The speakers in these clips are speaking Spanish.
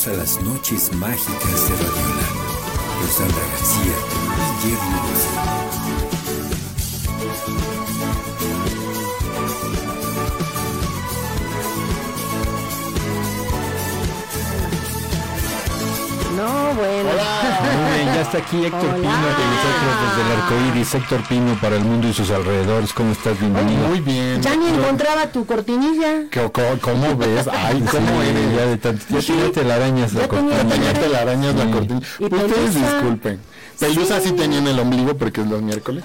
Bienvenidos a las noches mágicas de Radiola. Con Sandra García y No, bueno. Ya está aquí Héctor Hola. Pino con nosotros desde el arcoíris. Héctor Pino para el mundo y sus alrededores. ¿Cómo estás? Bienvenido. Muy bien. Ya ni encontraba tu cortinilla. ¿Cómo, ves? Ay, ¿cómo Sí, eres? Ya de tanto. Ya Sí. tenía telarañas la tenía telarañas la Sí. Y Ustedes disculpen. Pelusa sí. Sí. tenía en el ombligo porque es los miércoles.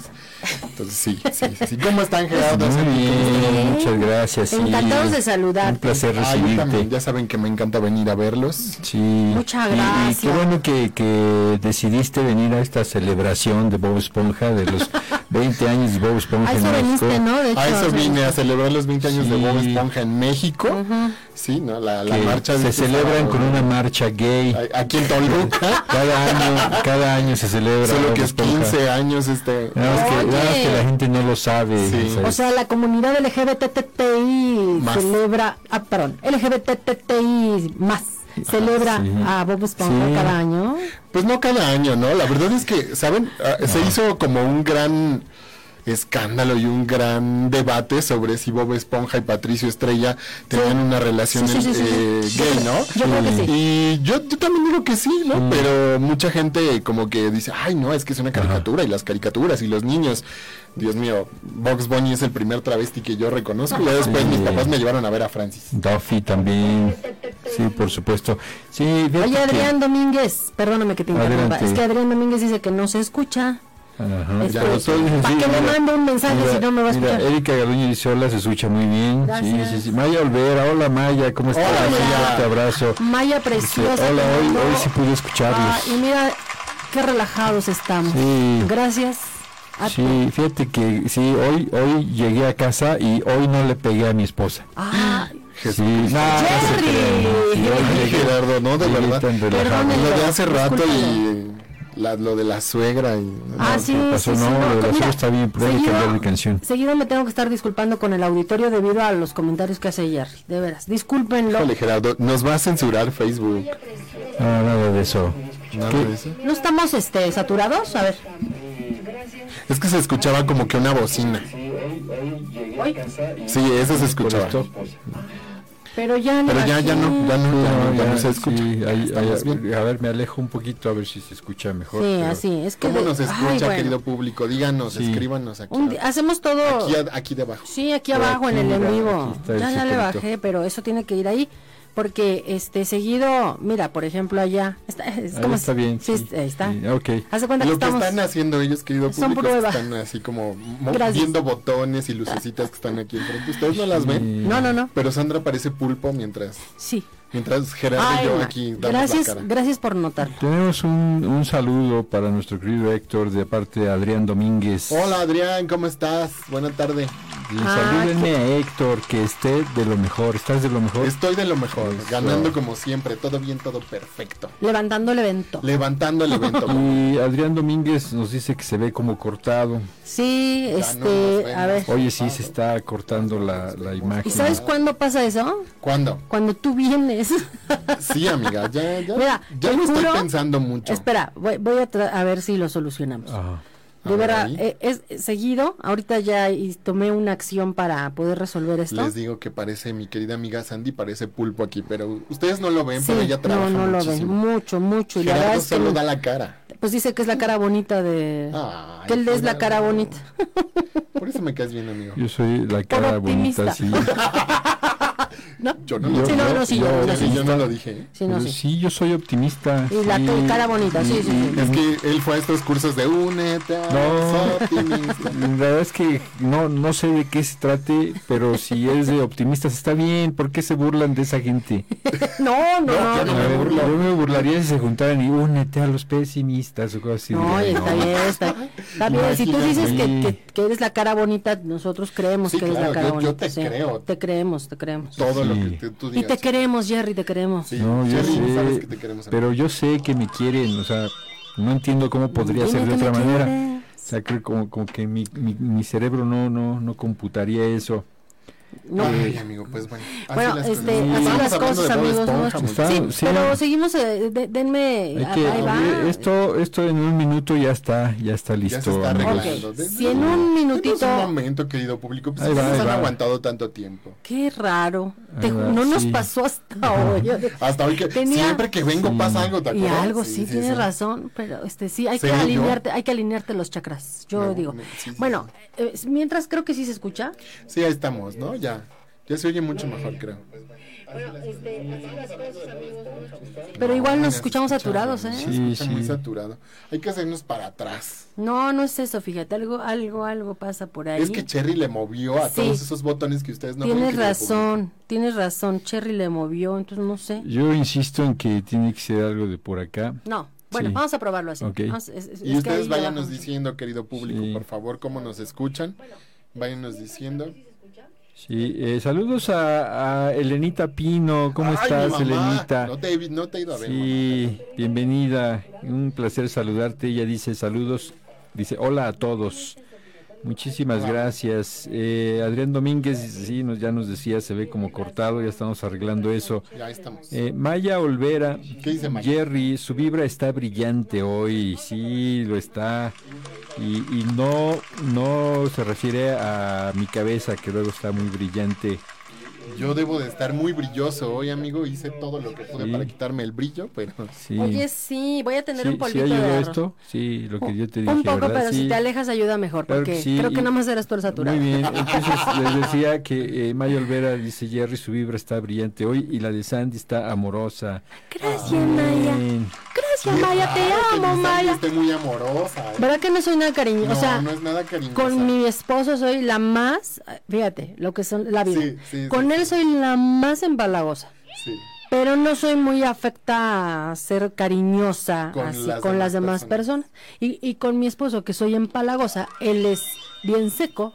Entonces sí, sí, sí. ¿Cómo están, Gerardo? Muy bien, muchas gracias. sí. Encantados de saludarte. Un placer también, recibirte. ya saben que me encanta venir a verlos. Sí. Muchas Y- Y, gracias. qué bueno que, que decidiste venir a esta celebración de Bob Esponja, de los 20 años de Bob Esponja A en eso México. veniste, ¿no? De hecho, A eso vine a celebrar los 20 años de Sí. Bob Esponja en México. Sí, ¿no? La, la marcha de se este celebran sábado. con una marcha gay. Ay, Aquí en Toluca. Cada año, cada año se celebra. Solo Bob que es Esponja. 15 años este. Nada más, que, Que la gente no lo sabe. Sí. O sea, la comunidad LGBTTI Más. celebra, ah, perdón, LGBTTI más celebra sí. a Bob Esponja Sí. cada año. Pues no cada año, ¿no? La verdad es que, ¿saben? Ah, Se hizo como un gran escándalo y un gran debate sobre si Bob Esponja y Patricio Estrella tenían una relación Sí, sí, sí, sí, eh, sí. gay, ¿no? Yo creo que sí. Y yo, yo también digo que sí, ¿no? Pero mucha gente como que dice, ay, no, es que es una caricatura y las caricaturas y los niños. Dios mío, Box Bunny es el primer travesti que yo reconozco. Y después Sí. mis papás me llevaron a ver a Francis. Duffy también. Sí, por supuesto. Sí, Oye, que- Adrián Domínguez, perdóname que te interrumpa. Adelante. Es que Adrián Domínguez dice que no se escucha. Ajá, Este, dices, ¿para sí, qué le mira, mando un mensaje mira, si no me va a mira, escuchar? Erika Garduño dice hola, se escucha muy bien. Gracias. Sí, sí, sí. Maya Olvera, hola Maya, ¿cómo estás? Hola, Maya. Te abrazo. Maya Dice, preciosa. hola, te hoy, hoy sí pude Ah, escucharlos. y mira qué relajados estamos. Sí. Gracias. A Sí, ti. fíjate que sí, hoy, hoy llegué a casa y hoy no le pegué a mi esposa. Ah, Sí, no, Jerry. no. Sí, Gerardo, no, de llegué verdad. Perdónenme. Lo de hace rato y. la- lo de la suegra y... Ah, ¿qué sí, pasó? sí, sí, No, lo de la mira, está bien, pero hay que seguido- cambiar de canción. Seguido me tengo que estar disculpando con el auditorio debido a los comentarios que hace Jerry. De veras, discúlpenlo. Híjole, Gerardo, nos va a censurar Facebook. No, nada de eso. Nada ¿Qué? de eso. ¿No estamos este, saturados? A ver. Es que se escuchaba como que una bocina. Sí, eso se escuchaba. Pero ya le Pero ya, ya no, ya no, ya no, ya no se escucha. sí, ahí- ahí- bien. a ver, me alejo un poquito a ver si se escucha mejor. Sí, pero- así. Es que ¿Cómo de- nos Ay, escucha, bueno. querido público? Díganos, Sí. escríbanos aquí. Un hacemos todo. Aquí, aquí debajo. Sí, aquí abajo en aquí, el en vivo. Ya, ya le bajé, pero eso tiene que ir ahí. Porque este seguido, mira, por ejemplo, allá. Está, es Ahí como está si- bien. Sí, sí, ahí está. sí. Hace cuenta Lo que estamos. están haciendo ellos, querido Son público, es que están así como mo- Gracias. viendo botones y lucecitas que están aquí enfrente. Ustedes no las ven, No, no, no. pero Sandra parece pulpo mientras Sí. mientras Gerardo Ay, y yo aquí damos gracias, la cara. gracias por notar. Tenemos un, un saludo para nuestro querido Héctor de parte de Adrián Domínguez. Hola Adrián, ¿cómo estás? Buena tarde. Y Ah, salúdenme a Héctor, que esté de lo mejor. ¿Estás de lo mejor? Estoy de lo mejor, Eso. ganando como siempre, todo bien, todo perfecto. Levantando el evento. Levantando el evento. Y Adrián Domínguez nos dice que se ve como cortado. Sí, Ya no nos este, a ver. Oye, sí, se está cortando la, la imagen. ¿Y sabes cuándo pasa eso? ¿Cuándo? Cuando tú vienes. Sí, amiga, ya, ya, Mira, ya lo estoy pensando mucho. Espera, voy, voy a, tra- a ver si lo solucionamos. Ajá. De ver, verdad, eh, es seguido, ahorita ya y tomé una acción para poder resolver esto. Les digo que parece mi querida amiga Sandy, parece pulpo aquí, pero ustedes no lo ven, Sí, pero ella no, trabaja no lo ven, mucho, mucho. Y la verdad Gerardo es que solo no- da la cara. pues dice que es la cara bonita de... Ay, que él es la cara bonita. Por eso me caes bien, amigo. Yo soy la cara bonita, sí. ¿No? Yo no lo Sí, no, no, sí, yo, yo- yo, Sí, sí. yo no lo dije. ¿eh? Sí, no, Pero sí. sí, yo soy optimista. Y la cara bonita, sí, sí, sí. Es que él fue a estos cursos de únete a No. La verdad es que no, no sé de qué se trate, pero si es de optimistas está bien. ¿Por qué se burlan de esa gente? No, no, No, no. yo no me burlo. Yo me burlaría si se juntaran y únete a los pesimistas o cosas así. No, está bien, está, está bien. Si tú dices que, que, que eres la cara bonita, nosotros creemos Sí, que eres claro, la cara yo- yo bonita. te sí. creo. Te creemos, te creemos. Todo lo Sí. que te- tú Y te queremos, Jerry, te queremos. Sí, No, yo sé, sabes que te queremos. amigo. pero yo sé que me quieren, o sea, no entiendo cómo podría Dime ser de otra manera. quieres. O sea, creo como, como que mi, mi, mi cerebro no, no, no computaría eso. No. Ay, amigo, pues bueno. así Bueno, las este, cosas. así las cosas, amigos Esponja, nuestros. Está- Sí, sí. pero seguimos, eh, de- denme, Hay que- ahí va. eh, esto, esto en un minuto ya está, ya está Ya listo. se está amigos. arreglando. Ok, De- si en un minutito- un momento, querido público. Pues Ahí ¿por qué va, nos han va. aguantado tanto tiempo. Qué raro. Te va, no nos sí. pasó hasta hoy. Hasta hoy que Tenía- siempre que vengo Sí. pasa algo, ¿te Y acuerdas? algo, sí, tienes sí. razón, pero este sí, hay Sí, que yo- alinearte, hay que alinearte los chakras, yo No, digo. no, bueno, eh, mientras creo que sí se escucha. Sí, ahí estamos, ¿no? Ya. Ya se oye mucho mejor, creo. Pero igual nos escuchamos escucha, saturados, ¿eh? Sí, escucha muy sí. saturado. Hay que hacernos para atrás. No, no es eso, fíjate, algo, algo, algo pasa por ahí. Es que Cherry le movió a Sí. todos esos botones que ustedes no ven tienes razón, tienes razón, Cherry le movió, entonces no sé. Yo insisto en que tiene que ser algo de por acá. No, bueno, Sí. vamos a probarlo así. Ok. Vamos, es- es- Y es ustedes váyanos diciendo, querido público, Sí. por favor, cómo nos escuchan. Váyanos diciendo. Sí, eh, saludos a, a Elenita Pino. ¿Cómo Ay, estás, Elenita? No te, no te he ido a ver. mamá. Sí, bienvenida. Un placer saludarte. Ella dice saludos. Dice hola a todos. Muchísimas gracias. Eh, Adrián Domínguez, sí, nos, ya nos decía, se ve como cortado, ya estamos arreglando eso. Ya estamos. Eh, Maya Olvera, ¿Qué dice Maya? Jerry, su vibra está brillante hoy, sí, lo está. Y, y no, no se refiere a mi cabeza, que luego está muy brillante. Yo debo de estar muy brilloso hoy, amigo. Hice todo lo que pude Sí. para quitarme el brillo, pero Sí. Oye, sí, voy a tener Sí, un ¿sí polvito ayudó de esto? Sí, lo que yo te dije, Un poco, ¿verdad? pero si Sí. te alejas ayuda mejor, Claro que porque sí, creo que y- nada más eres tú el saturado. Muy bien, entonces les decía que eh, Maya Olvera dice Jerry, su vibra está brillante hoy y la de Sandy está amorosa. Gracias, Maya. Bien. Maya, te amo, Maya. esté muy amorosa. ¿eh? ¿Verdad que no soy nada cariñosa? No, o sea, no es nada cariñosa. con mi esposo soy la más, fíjate, lo que son la vida. Sí, sí, sí, con él sí. soy la más empalagosa. Sí. Pero no soy muy afecta a ser cariñosa Con así, las con las demás demás personas. Y, y con mi esposo, que soy empalagosa, él es bien seco.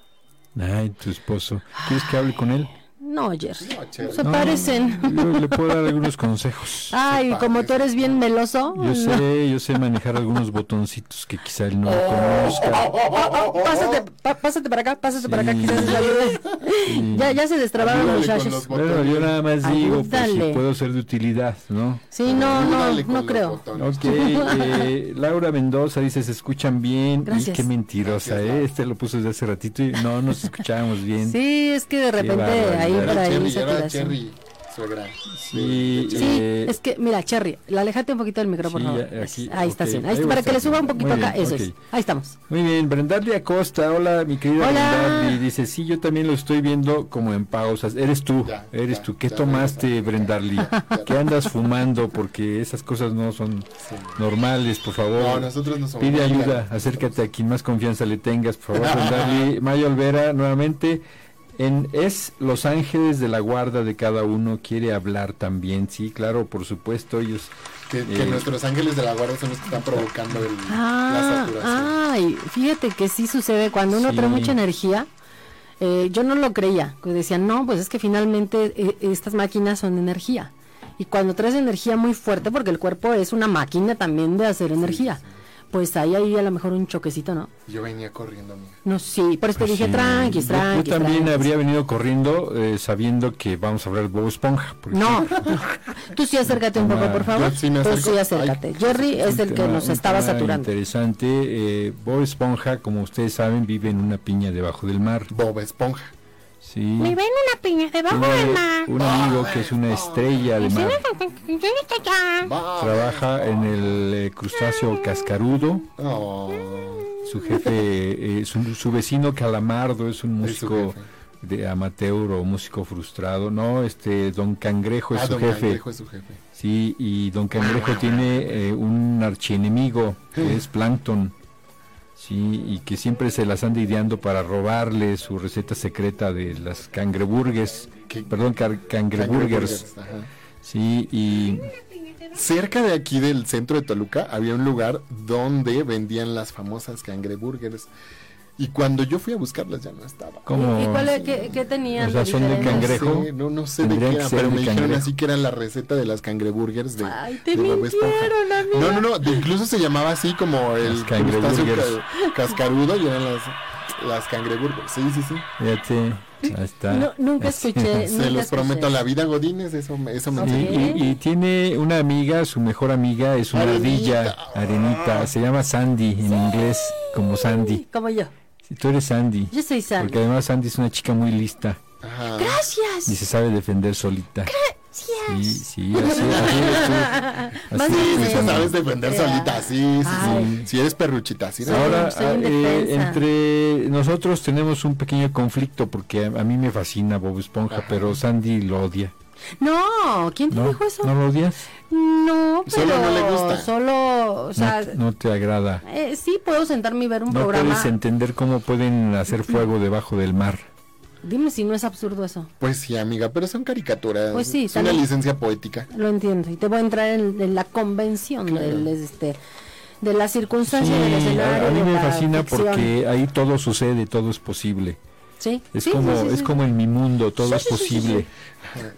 Ay, tu esposo. ¿Quieres que hable con él? No, Jerry. No, se No, parecen. Yo le puedo dar algunos consejos. Ay, como tú eres bien meloso. Yo no. sé, yo sé manejar algunos botoncitos que quizá él no Oh. conozca. Pásate, pa- pásate para acá, pásate para acá, Sí. quizás ayude. Ya, ya se destrabaron los Ayúdale con muchachos. los Bueno, yo nada más digo, pues si puedo ser de utilidad, ¿no? Sí, no, no, Ayúdale no los creo. Ok, eh, Laura Mendoza dice, se escuchan bien. Gracias. Y qué mentirosa, Gracias, ¿eh? Este lo puso desde hace ratito y no nos escuchábamos bien. Sí, es que de repente ahí Por ahí Cherry, era. Cherry, suegra. Sí, Sí, Eh, es que, mira, Cherry, la alejate un poquito del micrófono, Sí, aquí, ahí está, ok, sí. Ahí ahí está, para que le suba un poquito Muy acá, bien, eso ok. es. Ahí estamos. Muy bien, Brendardi Acosta, hola mi querida Hola. Brendardi, dice, sí, yo también lo estoy viendo como en pausas, eres tú, Ya, eres ya, tú, ¿qué ya tomaste. Brendardi? ¿Qué andas fumando? Porque esas cosas no son Sí. normales, por favor. No, nosotros no somos Pide ayuda, acércate a quien más confianza le tengas, por favor, Brendardi. Maya Olvera, nuevamente, en Es Los Ángeles de la Guarda de cada uno, quiere hablar también, sí, claro, por supuesto, ellos... Que, que Eh, nuestros ángeles de la guardia son los que están provocando el, la Ah, saturación. ay, fíjate que sí sucede cuando uno Sí. trae mucha energía. eh, yo no lo creía, que decían, no, pues es que finalmente eh, estas máquinas son energía. Y cuando traes energía muy fuerte, porque el cuerpo es una máquina también de hacer energía, pues ahí hay a lo mejor un choquecito, ¿no? Yo venía corriendo, amiga. No, sí, por eso te dije, Sí. tranqui, Yo- tranqui. Yo, también tranquis". habría venido corriendo eh, sabiendo que vamos a hablar de Bob Esponja. porque No, no. tú sí acércate un poco, por favor. Yo sí me Tú sí acércate. Ay, Jerry es el que tema- nos un estaba saturando. Interesante. eh, Bob Esponja, como ustedes saben, vive en una piña debajo del mar. Bob Esponja. Sí. Me ven una piña debajo del mar. un amigo que es una estrella de mar. Trabaja en el eh, crustáceo cascarudo. Oh, Su jefe, eh, su, su vecino Calamardo es un músico de amateur o músico frustrado. No, este Don Cangrejo es ah, su Don jefe. Cangrejo es su jefe. Sí, y Don Cangrejo tiene eh, un archienemigo que es Plankton. Sí, y que siempre se las anda ideando para robarle su receta secreta de las cangreburgues. ¿Qué? Perdón, cangreburgers. Sí, y Cerca de aquí del centro de Toluca había un lugar donde vendían las famosas cangreburgers. Y cuando yo fui a buscarlas ya no estaba. como... ¿Y cuál es- qué, qué tenían? O sea, de son de cangrejo. No sé, no, no sé de qué era, pero me dijeron cangrejo. así que era la receta de las cangreburgers de, Ay, te de mintieron, amiga. No, no, no, de- incluso se llamaba así como el crustáceo cascarudo y eran las... Las cangreburgers, sí, sí, sí. Fíjate, ahí está. No, nunca Así. escuché. Se nunca los prometo, escuché. la vida Godínez, eso, me- eso me Ok. Y, y- y tiene una amiga, su mejor amiga es una Arenita. ardilla, arenita, se llama Sandy en inglés, como Sandy. Como yo. Si tú eres Sandy, Yo soy Sandy. porque además Sandy es una chica muy lista Ajá. y Gracias. se sabe defender solita. Sí, sí, así, así eres tú. Sabes defender solita, sí, sí, sí. Si eres perruchita, sí. Sí. Ahora, ah, eh, entre nosotros tenemos un pequeño conflicto porque a, a mí me fascina Bob Esponja, Ajá. pero Sandy lo odia. No, ¿quién te ¿No? dijo eso? ¿No lo odias? No, pero Solo no le gusta. Solo, o sea, no, no te agrada. eh, sí puedo sentarme y ver un No programa. puedes entender cómo pueden hacer fuego debajo del mar. Dime si no es absurdo eso. Pues sí, amiga, pero son caricaturas. Pues sí, es una licencia poética. Lo entiendo. Y te voy a entrar en, en la convención del, este, de la circunstancia del Sí, escenario. a, a mí me fascina ficción. porque ahí todo sucede, todo es posible. Sí, Es sí, como sí, sí, es sí. como en mi mundo, todo Sí, es sí, sí, sí, posible.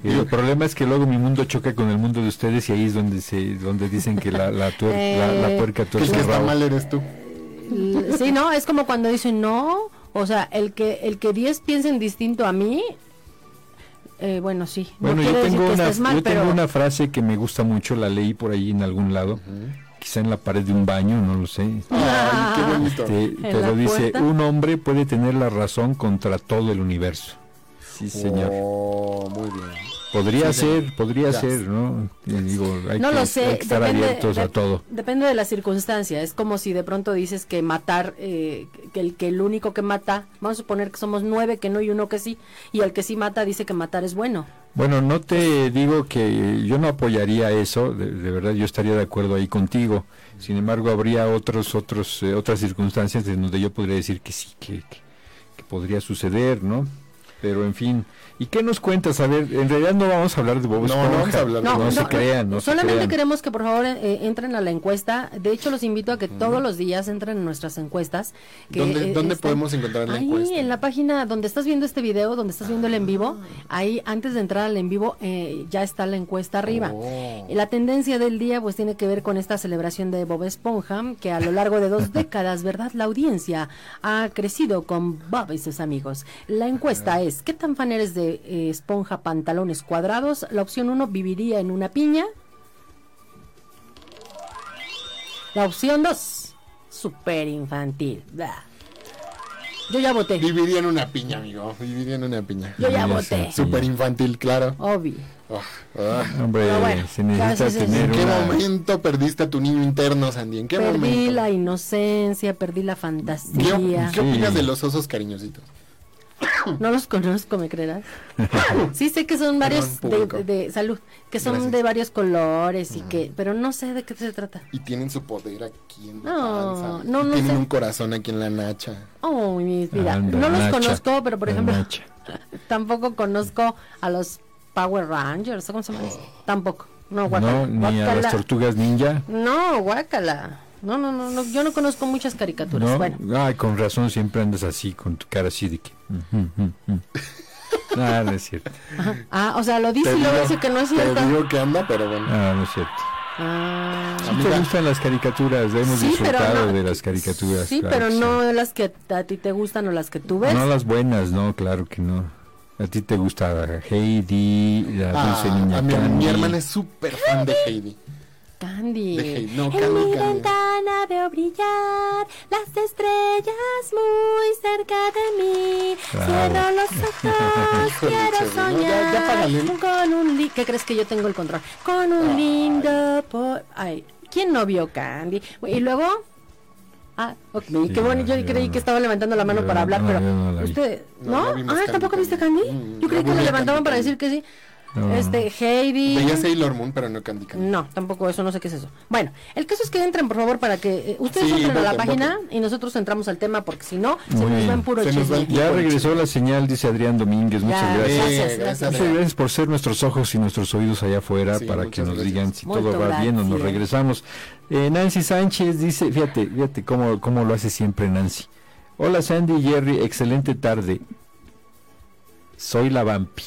Y el problema es que luego mi mundo choca con el mundo de ustedes y ahí es donde se donde dicen que la la, tuer- la, la Eh, puerca Que tuerce está mal eres tú. Sí, no, es como cuando dicen no, o sea, el que el que 10 piensen distinto a mí, eh, bueno, sí. no Bueno, yo quiere decir tengo que una estés mal, yo tengo pero una frase que me gusta mucho, la leí por ahí en algún lado, quizá en la pared de un baño, no lo sé. Ay, qué bonito. Este, pero dice, puerta? un hombre puede tener la razón contra todo el universo. Sí, señor. Oh, muy bien. Podría Sí, ser, podría Ya. ser, ¿no? Digo, hay, no que, lo sé. hay que estar depende, abiertos de- a todo. Depende de la circunstancia. Es como si de pronto dices que matar, eh, que, el, que el único que mata, vamos a suponer que somos nueve, que no y uno que sí, y el que sí mata dice que matar es bueno. Bueno, no te digo que yo no apoyaría eso, de, de verdad yo estaría de acuerdo ahí contigo. Sin embargo, habría otros, otros, eh, otras circunstancias en donde yo podría decir que sí, que, que, que podría suceder, ¿no? Pero en fin, ¿y qué nos cuentas? A ver, en realidad no vamos a hablar de Bob No, no Esponja. vamos a hablar de no, se Esponja. crean, no se Solamente crean. queremos que por favor eh, entren a la encuesta. De hecho, los invito a que todos los días entren en nuestras encuestas. Que, ¿Dónde, eh, dónde están podemos encontrar la Ahí encuesta? en la página donde estás viendo este video, donde estás viendo el en vivo, ahí antes de entrar al en vivo eh, ya está la encuesta arriba. Oh. La tendencia del día pues tiene que ver con esta celebración de Bob Esponja, que a lo largo de dos décadas, ¿verdad? La audiencia ha crecido con Bob y sus amigos. La encuesta es, ¿qué tan fan eres de eh, Esponja pantalones cuadrados? La opción 1, ¿viviría en una piña? La opción 2, súper infantil. Yo ya voté. Viviría en una piña, amigo. Viviría en una piña. Yo ya voté. Súper infantil, claro. Obvio. Ah, ah. Hombre, Pero bueno, se necesita tener ¿En qué una... momento perdiste a tu niño interno, Sandy? ¿En qué Perdí momento? la inocencia, perdí la ¿Qué, fantasía. qué opinas de los osos cariñositos? No los conozco, ¿me creerás? Sí sé que son varios de, salud, que son Gracias. de varios colores y que, pero no sé de qué se trata. Y tienen su poder aquí en la No, panza. no, no tienen sé. un corazón aquí en la nacha. Oh, mi vida. Anda, no los Nacha, conozco, pero por ejemplo, tampoco conozco a los Power Rangers, ¿cómo se llama? eso? Tampoco. No, guacala. No, ni a las tortugas ninja. No, guácala. No, no, no, no, yo no conozco muchas caricaturas. ¿No? Bueno, Ay, con razón siempre andas así, con tu cara así de que... Ah, no es cierto. ah, o sea, lo dice y luego dice que no es te cierto. digo que anda, pero bueno. Ah, no es cierto. Ah. Sí te gustan las caricaturas, hemos Sí, pero disfrutado no- de las caricaturas. Sí, claro pero que no las que a ti te gustan o las que tú ves. No las buenas, no, claro que no. A ti te gusta Heidi, la dulce Ah, niña a mi, mi hermana es súper fan de Heidi. Candy. De Heidi, no, en Candy, mi Candy. ventana veo brillar las estrellas muy cerca de mí. Cierro los ojos, quiero no, soñar con un li ¿Qué crees que yo tengo el control? Con un lindo por... Ay, ¿quién no vio Candy? Y luego... Ah, ok, qué bueno, yo yo creí que estaba levantando la mano Yo para hablar, no, pero no la usted, No, ah, ¿tampoco viste Candy. Mm, Yo creí que vi levantaban para decir que sí. No. Este, Heidi. Veía Sailor Moon, pero no Candy Candy. No, tampoco eso, no sé qué es eso. Bueno, el caso es que entren, por favor, para que eh, ustedes Sí, entren a la voten, página voten. y nosotros entramos al tema, porque si no, se nos va en puro chisme. Ya regresó la señal, dice Adrián Domínguez. Muchas Ya, gracias. gracias, gracias. gracias, Muchas gracias por ser nuestros ojos y nuestros oídos allá afuera Sí, para que nos gracias. digan si todo va bien o nos regresamos. Eh, Nancy Sánchez dice, fíjate, fíjate cómo, cómo lo hace siempre Nancy. Hola Sandy y Jerry, excelente tarde. Soy la vampi.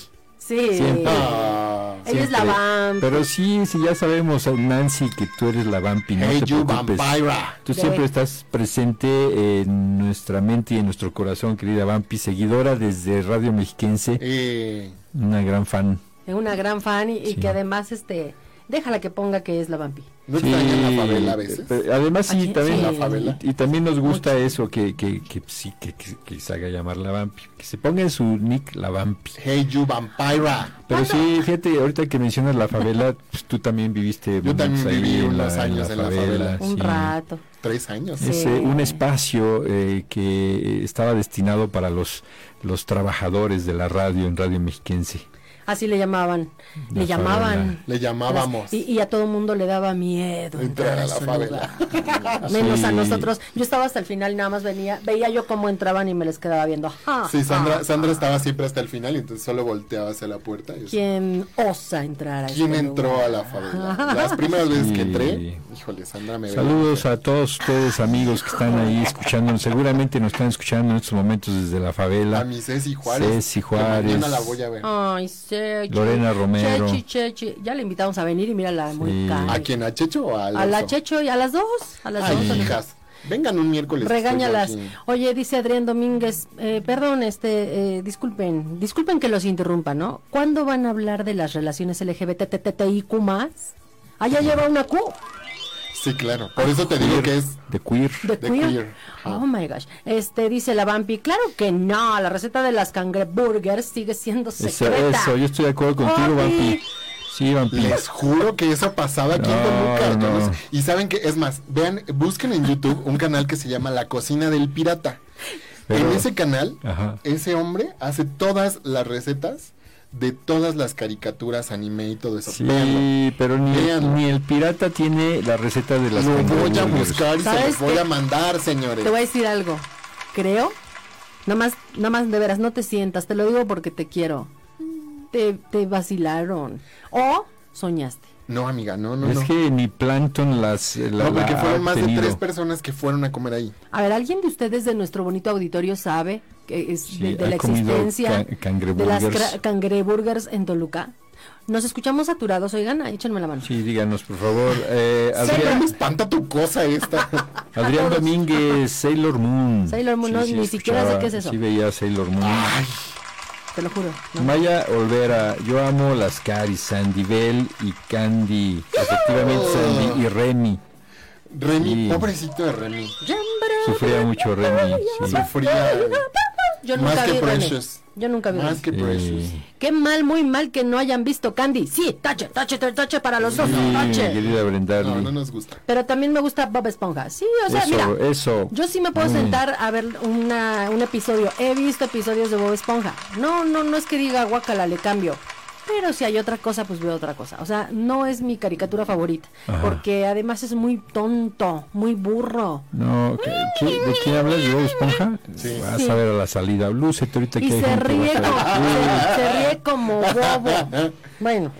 Sí. Siempre. Ah, Ella es la vampi. Pero sí, sí, ya sabemos, Nancy, que tú eres la vampi. No Hey, te you preocupes. vampira. Tú De- siempre estás presente en nuestra mente y en nuestro corazón, querida Vampi, seguidora desde Radio Mexiquense, Eh, una gran fan. Es una gran fan y, y que además, este, déjala que ponga que es la vampi. ¿No Sí, extrañan la favela a veces? pero además sí, también sí. La favela. Y, y también nos gusta eso que, que, que sí que, que- que se haga llamar la Vampi, que se ponga en su nick la Vampi. Hey, you vampira. Pero sí, fíjate, ahorita que mencionas la favela, pues tú también viviste Yo también momentos ahí viví en unos años en la favela. Un sí. rato. Tres años. Sí. Es eh, un espacio eh, que estaba destinado para los, los trabajadores de la radio en Radio Mexiquense. Así le llamaban. La le llamaban. favela. Le llamábamos. Y, y a todo mundo le daba miedo Entrar entrar a a la favela. Menos a Sí. nosotros. Yo estaba hasta el final y nada más venía, veía yo cómo entraban y me les quedaba viendo. Ajá, Sí, Sandra, ajá. Sandra estaba siempre hasta el final y entonces solo volteaba hacia la puerta. ¿Quién osa entrar a ¿Quién este entró lugar? a la favela? Las primeras veces que Sí. entré, híjole, Sandra me veía. Saludos a todos ustedes amigos que están ahí escuchándonos. Seguramente nos están escuchando en estos momentos desde la A favela. mi Ceci Juárez. Ceci que Juárez. Mañana la voy a ver. Ay, Sechi. Lorena Romero. Chechi, Chechi. Ya le invitamos a venir y mírala muy Sí. cara. ¿A quién? ¿A Checho o a A la? Checho y a las dos. A las Ay, dos. hijas. Vengan un miércoles. Regáñalas. Oye, dice Adrián Domínguez, eh, perdón, este, eh, disculpen, disculpen que los interrumpa, ¿no? ¿Cuándo van a hablar de las relaciones LGBTTIQ más? Ah, ya lleva una Q Sí, claro. Por eso te digo que es. De queer. de queer. Oh my gosh. Este dice la Vampi, claro que no, la receta de las cangreburgers sigue siendo secreta. eso, yo estoy de acuerdo contigo, Vampi. Sí, Vampi. Les juro que eso pasaba aquí en No, Toluca. yo no. Y saben que, es más, vean, busquen en YouTube un canal que se llama La Cocina del Pirata. Pero- en ese canal, Ajá. ese hombre hace todas las recetas de todas las caricaturas, anime y todo eso. Véanlo. Sí, pero ni, Véanlo. ni el pirata tiene la receta de las Lo voy a buscar y se ¿Sabes los voy a mandar, señores. Te voy a decir algo. Creo, nada más, nada más de veras, no te sientas, te lo digo porque te quiero. Te, te vacilaron. O soñaste. No, amiga, no, no, Es no. que ni Plankton las la, no, porque fueron más de tres personas que fueron a comer ahí. A ver, ¿alguien de ustedes de nuestro bonito auditorio sabe que es Sí, de, la existencia de las cangreburgers. en Toluca? Nos escuchamos saturados, oigan, échenme la mano. Sí, díganos, por favor. Eh, Siempre me Adrián, espanta tu cosa esta. Adrián Domínguez, Sailor Moon. Sailor Moon, no, ni siquiera sé qué es eso. Sí veía Sailor Moon. Ay, Te lo juro. ¿no? Maya Olvera, yo amo las Caris, Sandy Bell y Candy. Efectivamente, Sandy y Remy. Remy, Sí. pobrecito de Remy. Sufría mucho Remy. sí. Sufría Yo más nunca que vi René. Precious. Yo nunca vi Más René. que Precious. Qué mal, muy mal que no hayan visto Candy. Sí, tache, tache, tache, tache para los dos, tache. querida. No, no nos gusta. Pero también me gusta Bob Esponja. Sí, o sea, eso, mira, eso. yo sí me puedo Mm. sentar a ver una, un episodio. He visto episodios de Bob Esponja. No, no, no es que diga guacala, le cambio. Pero si hay otra cosa, pues veo otra cosa. O sea, no es mi caricatura favorita. Ajá. Porque además es muy tonto, muy burro. No, ¿qué- qué- ¿de quién hablas? ¿De Bob Esponja? Sí. Vas Sí. a ver a la salida. Lúcete ahorita que Y hay se ríe, como, se, se ríe como bobo. Bueno.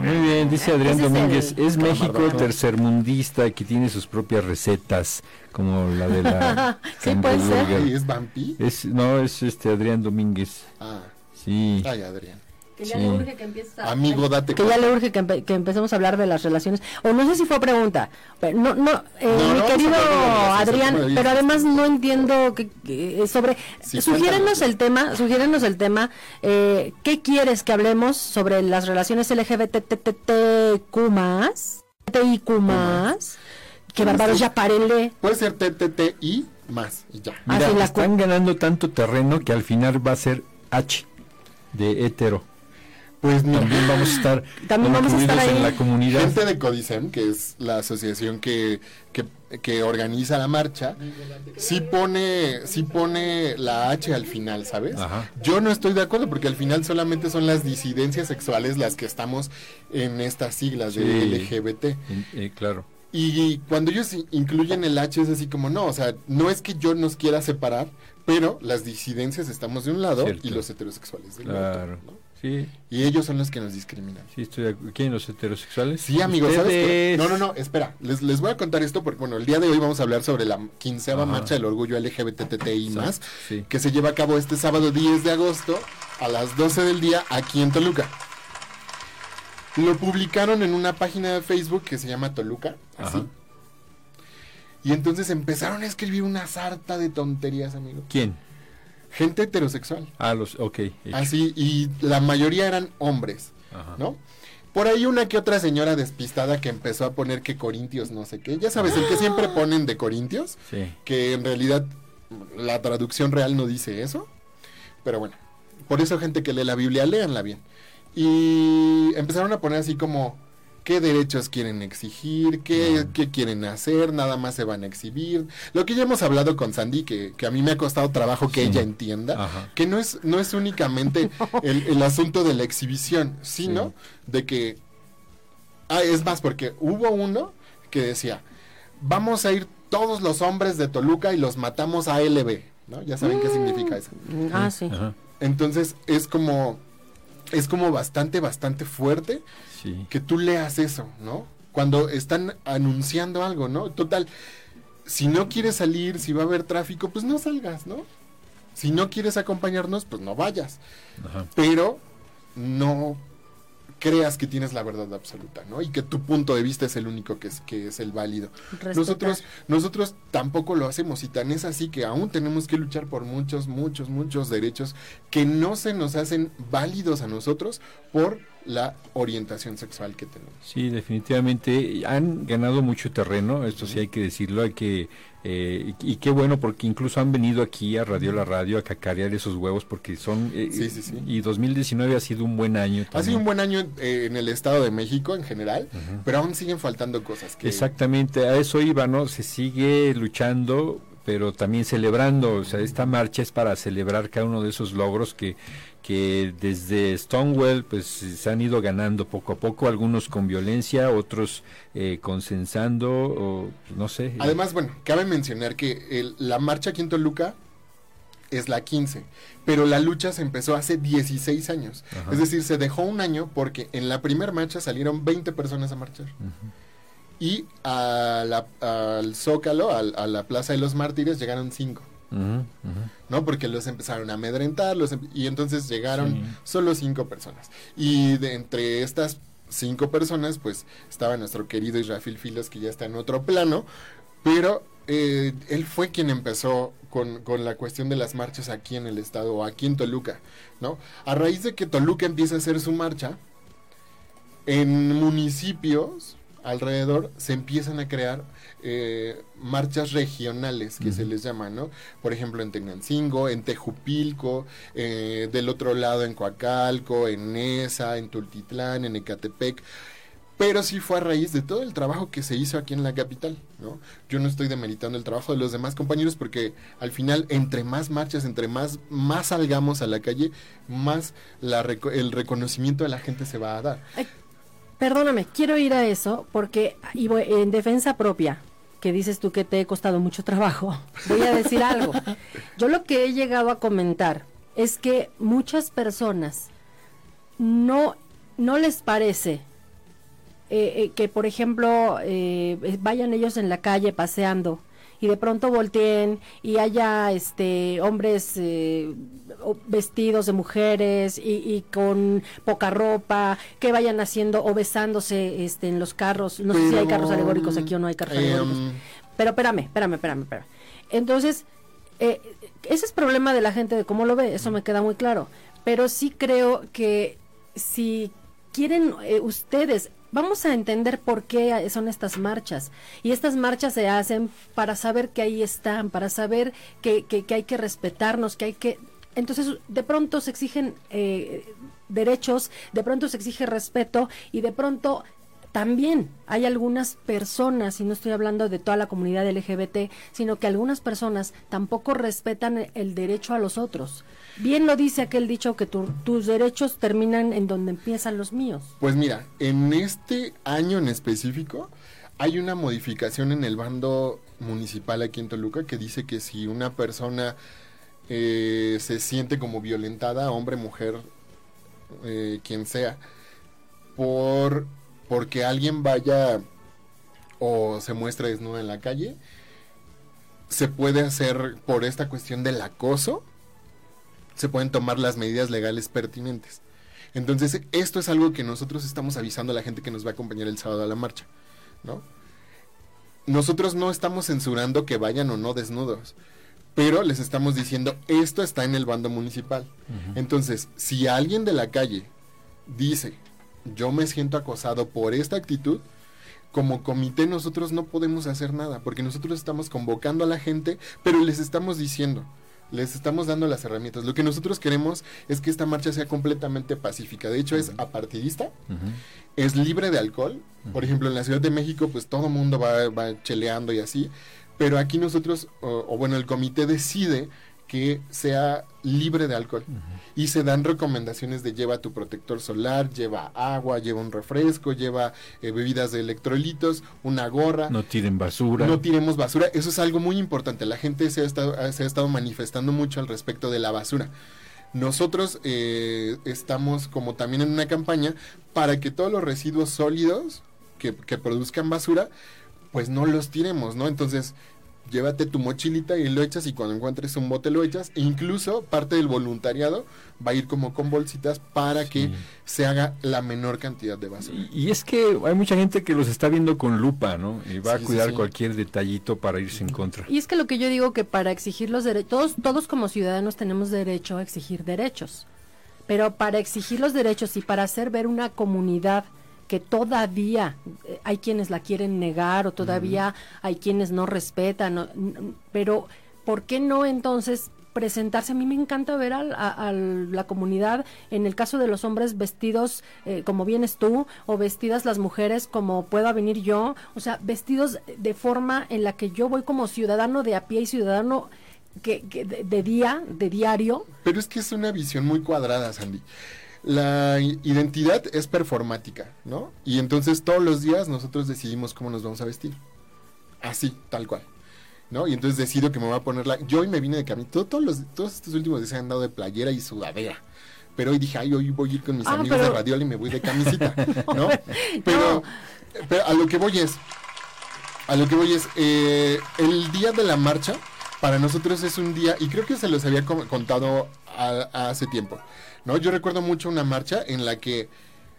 Muy bien, dice Adrián Ese es Domínguez, el es México camarote. tercermundista que tiene sus propias recetas, como la de la Sí, puede ser. Ay, ¿Es Vampi? Es, no, es este Adrián Domínguez. Ah, Sí. ay, Adrián. Que ya Sí. le urge que empieces a- Amigo, date que ya le urge que, empe- que empecemos a hablar de las relaciones. O no sé si fue pregunta. Pero no, no, eh, No, mi querido Adrián, pero además no entiendo que, que- sobre. Sí, sugiérenos cuéntanos. el tema, sugiérenos el tema. Eh, ¿Qué quieres que hablemos sobre las relaciones LGBTTTQ más? TIQ más. Que bárbaros, ya párenle. Puede ser TTTI más y ya. Mira, Ah, sí, la están ganando tanto terreno que al final va a ser H de hetero. Pues También vamos a estar También vamos a estar incluidos ahí. en la comunidad. gente de Codicem, que es la asociación que, que, que organiza la marcha, sí pone, sí pone la H al final, ¿sabes? Ajá. Yo no estoy de acuerdo porque al final solamente son las disidencias sexuales las que estamos en estas siglas de Sí. LGBT. En- eh, claro. Y cuando ellos incluyen el H es así como, no, o sea, no es que yo nos quiera separar, pero las disidencias estamos de un lado Cierto. y los heterosexuales del Claro. otro. ¿no? Sí, Y ellos son los que nos discriminan. sí, estoy. ¿Quién los heterosexuales? Sí, amigos, ¿sabes. No, no, no, espera, les, les voy a contar esto porque, bueno, el día de hoy vamos a hablar sobre la quinceava marcha del orgullo LGBTTI+, más, Sí. que se lleva a cabo este sábado 10 de agosto a las 12 del día aquí en Toluca. Lo publicaron en una página de Facebook que se llama Toluca, así. Ajá. Y entonces empezaron a escribir una sarta de tonterías, amigo. ¿Quién? Gente heterosexual. Ah, los, ok. Así, y la mayoría eran hombres, Ajá. ¿no? Por ahí una que otra señora despistada que empezó a poner que Corintios no sé qué. Ya sabes, el que siempre ponen de Corintios, Sí. que en realidad la traducción real no dice eso. Pero bueno, por eso gente que lee la Biblia, léanla bien. Y empezaron a poner así como qué derechos quieren exigir, qué, qué quieren hacer, nada más se van a exhibir. Lo que ya hemos hablado con Sandy, que, que a mí me ha costado trabajo que Sí. ella entienda, Ajá. que no es, no es únicamente el, el asunto de la exhibición, sino de que... Ah, es más, porque hubo uno que decía, vamos a ir todos los hombres de Toluca y los matamos a LB, ¿no? Ya saben qué significa eso. Ah, sí. Ajá. Entonces es como, es como bastante, bastante fuerte Sí. que tú leas eso, ¿no? Cuando están anunciando algo, ¿no? Total, si no quieres salir, si va a haber tráfico, pues no salgas, ¿no? Si no quieres acompañarnos, pues no vayas. Ajá. Pero no creas que tienes la verdad absoluta, ¿no? Y que tu punto de vista es el único que es, que es el válido. Respetar. Nosotros, nosotros tampoco lo hacemos y tan es así que aún tenemos que luchar por muchos, muchos, muchos derechos que no se nos hacen válidos a nosotros por la orientación sexual que tenemos. Sí, definitivamente han ganado mucho terreno, esto sí hay que decirlo, hay que eh, y, y qué bueno porque incluso han venido aquí a Radio La Radio a cacarear esos huevos porque son eh, Sí, sí, sí. y 2019 ha sido un buen año. Ha sido un buen año eh, en el Estado de México en general, pero aún siguen faltando cosas. Que, Exactamente, a eso iba, ¿no? Se sigue luchando, pero también celebrando. O sea, esta marcha es para celebrar cada uno de esos logros que, que desde Stonewall pues se han ido ganando poco a poco, algunos con violencia, otros eh, consensando, o no sé. Además, bueno, cabe mencionar que el- la marcha aquí en Toluca es la 15, pero la lucha se empezó hace 16 años. Ajá. Es decir, se dejó un año porque en la primera marcha salieron 20 personas a marchar. Y a la- al Zócalo, al- a la Plaza de los Mártires, llegaron 5. Ujú, ujú. ¿no? Porque los empezaron a amedrentar, los em- y entonces llegaron Sí. solo cinco personas. Y de entre estas cinco personas, pues estaba nuestro querido Israfil Filos, que ya está en otro plano, pero eh, él fue quien empezó con, con la cuestión de las marchas aquí en el estado, o aquí en Toluca, ¿no? A raíz de que Toluca empieza a hacer su marcha, en municipios alrededor se empiezan a crear eh, marchas regionales que se les llama, ¿no? Por ejemplo, en Tenancingo, en Tejupilco, eh, del otro lado en Coacalco, en Nesa, en Tultitlán, en Ecatepec. Pero sí fue a raíz de todo el trabajo que se hizo aquí en la capital, ¿no? Yo no estoy demeritando el trabajo de los demás compañeros porque al final, entre más marchas, entre más, más salgamos a la calle, más la reco- el reconocimiento de la gente se va a dar. Perdóname, quiero ir a eso porque y voy- en defensa propia, que dices tú que te he costado mucho trabajo, voy a decir algo. Yo lo que he llegado a comentar es que muchas personas no, no les parece eh, eh, que, por ejemplo, eh, vayan ellos en la calle paseando y de pronto volteen y haya este hombres eh, vestidos de mujeres y, y con poca ropa que vayan haciendo o besándose este en los carros. No sé si hay carros alegóricos aquí o no hay carros em, alegóricos. pero espérame espérame espérame espérame. Entonces eh, ese es problema de la gente de cómo lo ve eso me queda muy claro. Pero sí creo que si quieren eh, ustedes, vamos a entender por qué son estas marchas. Y estas marchas se hacen para saber que ahí están, para saber que, que- que hay que respetarnos, que hay que... Entonces, de pronto se exigen eh, derechos, de pronto se exige respeto y de pronto también hay algunas personas, y no estoy hablando de toda la comunidad LGBT, sino que algunas personas tampoco respetan el derecho a los otros. Bien lo dice aquel dicho que tu- tus derechos terminan en donde empiezan los míos. Pues mira, en este año en específico hay una modificación en el bando municipal aquí en Toluca que dice que si una persona eh, se siente como violentada, hombre, mujer, eh, quien sea, por porque alguien vaya o se muestre desnuda en la calle, se puede hacer por esta cuestión del acoso, se pueden tomar las medidas legales pertinentes. Entonces, esto es algo que nosotros estamos avisando a la gente que nos va a acompañar el sábado a la marcha, ¿no? Nosotros no estamos censurando que vayan o no desnudos, pero les estamos diciendo, esto está en el bando municipal. Entonces, si alguien de la calle dice, yo me siento acosado por esta actitud, como comité nosotros no podemos hacer nada, porque nosotros estamos convocando a la gente, pero les estamos diciendo, les estamos dando las herramientas. Lo que nosotros queremos es que esta marcha sea completamente pacífica. De hecho, es apartidista, es libre de alcohol. Por ejemplo, en la Ciudad de México, pues todo mundo va, va, cheleando y así. Pero aquí nosotros, o bueno, el comité decide que sea libre de alcohol. Y se dan recomendaciones de lleva tu protector solar, lleva agua, lleva un refresco, lleva eh, bebidas de electrolitos, una gorra. No tiren basura. No tiremos basura. Eso es algo muy importante. La gente se ha estado, se ha estado manifestando mucho al respecto de la basura. Nosotros eh, estamos como también en una campaña para que todos los residuos sólidos que, que produzcan basura, pues no los tiremos, ¿no? Entonces, llévate tu mochilita y lo echas y cuando encuentres un bote lo echas. E incluso parte del voluntariado va a ir como con bolsitas para que se haga la menor cantidad de basura. Y, es que hay mucha gente que los está viendo con lupa, ¿no? Y va a cuidar cualquier detallito para irse en contra. Y es que lo que yo digo que para exigir los derechos, todos, todos como ciudadanos tenemos derecho a exigir derechos. Pero para exigir los derechos y para hacer ver una comunidad que todavía eh, hay quienes la quieren negar o todavía hay quienes no respetan, pero ¿por qué no entonces presentarse. A mí me encanta ver a, la comunidad, en el caso de los hombres, vestidos eh, como vienes tú, o vestidas las mujeres como pueda venir yo, o sea, vestidos de forma en la que yo voy como ciudadano de a pie y ciudadano que, de, día, de diario. Pero es que es una visión muy cuadrada, Sandy la identidad es performática, ¿no? Y entonces todos los días nosotros decidimos cómo nos vamos a vestir. Así, tal cual. ¿No? Y entonces decido que me voy a poner la... Yo hoy me vine de camino. todos, los, todos estos últimos días se han dado de playera y sudadera. Pero hoy dije, ay, hoy voy a ir con mis ah, amigos de Radiol y me voy de camisita, ¿no? pero, pero a lo que voy es, a lo que voy es, eh, el día de la marcha, para nosotros es un día, y creo que se los había contado hace tiempo. ¿No? Yo recuerdo mucho una marcha en la que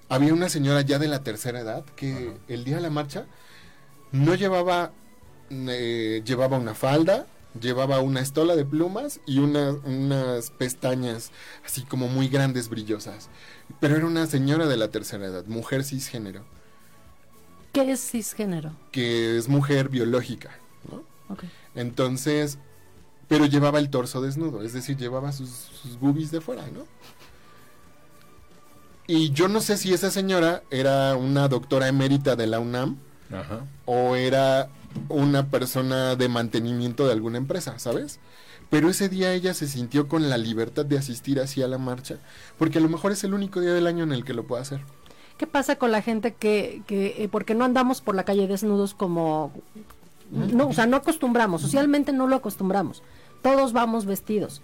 había una señora ya de la tercera edad que el día de la marcha no llevaba, eh, llevaba una falda, llevaba una estola de plumas y unas pestañas así como muy grandes, brillosas. Pero era una señora de la tercera edad, mujer cisgénero. ¿Qué es cisgénero? Que es mujer biológica, ¿no? Entonces, pero llevaba el torso desnudo, es decir, llevaba sus, sus boobies de fuera, ¿no? Y yo no sé si esa señora era una doctora emérita de la UNAM o era una persona de mantenimiento de alguna empresa, ¿sabes? Pero ese día ella se sintió con la libertad de asistir así a la marcha, porque a lo mejor es el único día del año en el que lo puede hacer. ¿Qué pasa con la gente que, que eh, porque no andamos por la calle desnudos como... No, o sea, no acostumbramos, socialmente no lo acostumbramos. Todos vamos vestidos.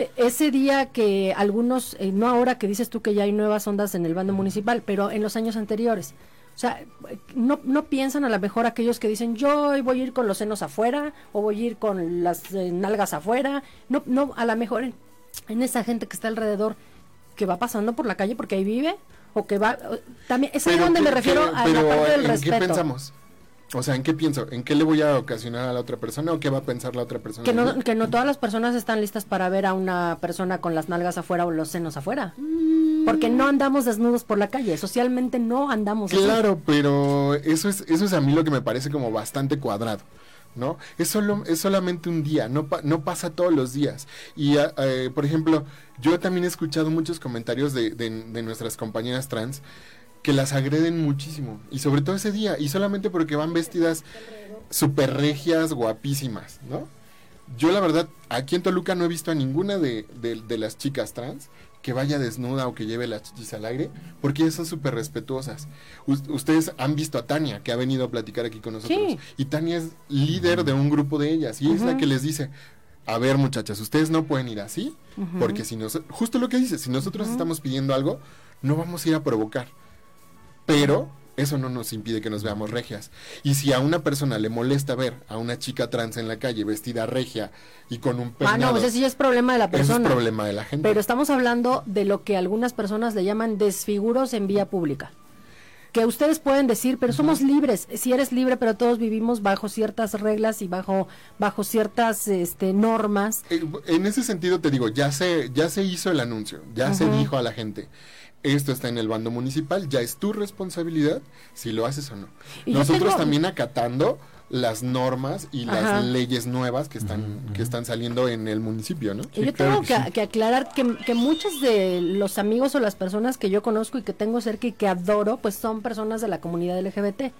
E, ese día que algunos, eh, no ahora que dices tú que ya hay nuevas ondas en el bando municipal, pero en los años anteriores, o sea, no, no piensan a lo mejor aquellos que dicen yo voy a ir con los senos afuera o voy a ir con las eh, nalgas afuera, no, no, a lo mejor en, esa gente que está alrededor que va pasando por la calle porque ahí vive o que va también es ahí donde me refiero a la parte del respeto. ¿Qué pensamos? O sea, ¿en qué pienso? ¿En qué le voy a ocasionar a la otra persona o qué va a pensar la otra persona? Que no, que no todas las personas están listas para ver a una persona con las nalgas afuera o los senos afuera. Porque no andamos desnudos por la calle, socialmente no andamos Claro, pero eso es, eso es a mí lo que me parece como bastante cuadrado. ¿no? Es, solo, es solamente un día, no, no pasa todos los días. Y, ah, eh, por ejemplo, yo también he escuchado muchos comentarios de, de, de nuestras compañeras trans que las agreden muchísimo. Y sobre todo ese día. Y solamente porque van vestidas super regias, guapísimas, ¿no? Yo la verdad, aquí en Toluca no he visto a ninguna de, de, las chicas trans que vaya desnuda o que lleve las chichis al aire, porque ellas son súper respetuosas. ustedes han visto a Tania, que ha venido a platicar aquí con nosotros. Y Tania es líder de un grupo de ellas. Y es la que les dice, a ver muchachas, ustedes no pueden ir así, porque si nos, justo lo que dice, si nosotros estamos pidiendo algo, no vamos a ir a provocar pero eso no nos impide que nos veamos regias. Y si a una persona le molesta ver a una chica trans en la calle vestida regia y con un Ah, peinado, no, pues ese sí es problema de la persona. es problema de la gente. Pero estamos hablando de lo que algunas personas le llaman desfiguros en vía pública. Que ustedes pueden decir, pero somos libres. Si eres libre, pero todos vivimos bajo ciertas reglas y bajo bajo ciertas este, normas. Eh, En ese sentido te digo, ya se, ya se hizo el anuncio, ya se dijo a la gente, esto está en el bando municipal, ya es tu responsabilidad si lo haces o no. Y Nosotros tengo- también acatando las normas y las Ajá. leyes nuevas que están, que están saliendo en el municipio, ¿no? Y yo claro tengo que que, sí. que aclarar que, que muchos de los amigos o las personas que yo conozco y que tengo cerca y que adoro, pues son personas de la comunidad LGBT.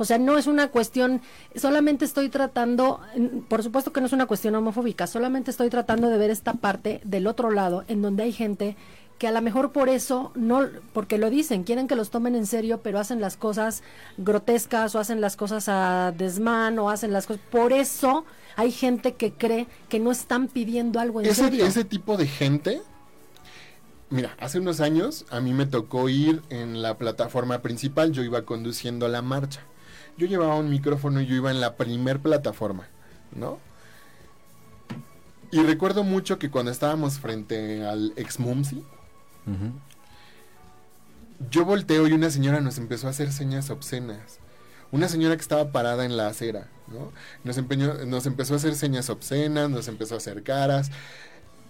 O sea, no es una cuestión, solamente estoy tratando, por supuesto que no es una cuestión homofóbica, solamente estoy tratando de ver esta parte del otro lado, en donde hay gente que a lo mejor por eso, no, porque lo dicen, quieren que los tomen en serio, pero hacen las cosas grotescas o hacen las cosas a desmán o hacen las cosas. Por eso hay gente que cree que no están pidiendo algo en ese, serio. ese tipo de gente, mira, hace unos años a mí me tocó ir en la plataforma principal, yo iba conduciendo la marcha. Yo llevaba un micrófono y yo iba en la primer plataforma, ¿no? Y recuerdo mucho que cuando estábamos frente al ex Yo volteo y una señora nos empezó a hacer señas obscenas. Una señora que estaba parada en la acera, ¿no? Nos, empeñó- nos empezó a hacer señas obscenas, nos empezó a hacer caras.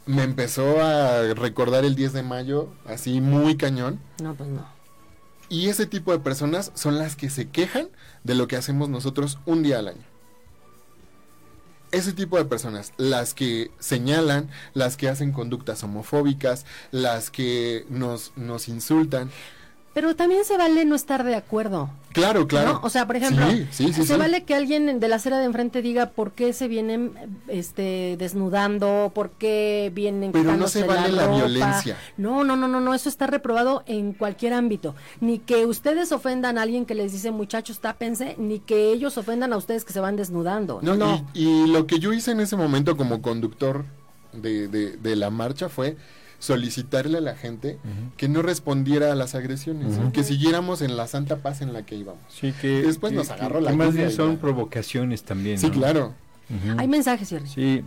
Me empezó a recordar el 10 de mayo, así muy cañón. No, pues no. Y ese tipo de personas son las que se quejan de lo que hacemos nosotros un día al año. Ese tipo de personas, las que señalan, las que hacen conductas homofóbicas, las que nos, nos insultan. Pero también se vale no estar de acuerdo. Claro, claro. ¿no? O sea, por ejemplo, Sí, sí, sí, se vale que alguien de la acera de enfrente diga por qué se vienen este desnudando, por qué vienen Pero no se vale la violencia. No, no, no, no, no, eso está reprobado en cualquier ámbito. Ni que ustedes ofendan a alguien que les dice, "Muchachos, tápense", ni que ellos ofendan a ustedes que se van desnudando. No, No. Y, y lo que yo hice en ese momento como conductor de, de- de la marcha fue solicitarle a la gente que no respondiera a las agresiones, que siguiéramos en la santa paz en la que íbamos. Sí, que Después que- nos que- agarró que la más lluvia bien son ya. provocaciones también. Sí, ¿no? claro. Hay mensajes, Jerry. Sí.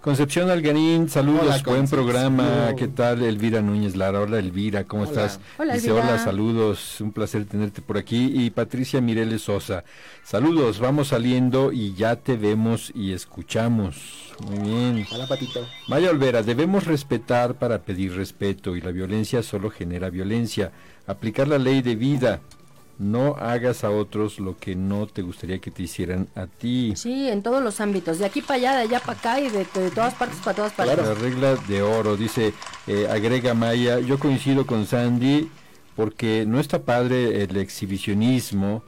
Concepción Algarín, saludos, Hola, buen programa. ¿Qué tal, Elvira Núñez Lara? Hola, Elvira, ¿cómo Hola. estás? Hola, Dice, Elvira. hola, saludos, un placer tenerte por aquí. Y Patricia Mireles Sosa, saludos, vamos saliendo y ya te vemos y escuchamos. Muy bien. Hola, patito. Maya Olvera, debemos respetar para pedir respeto y la violencia solo genera violencia. Aplicar la ley de vida. No hagas a otros lo que no te gustaría que te hicieran a ti. Sí, en todos los ámbitos, de aquí para allá, de allá para acá y de, de todas partes para todas partes. La regla de oro, dice, eh, agrega Maya, yo coincido con Sandy porque no está padre el exhibicionismo,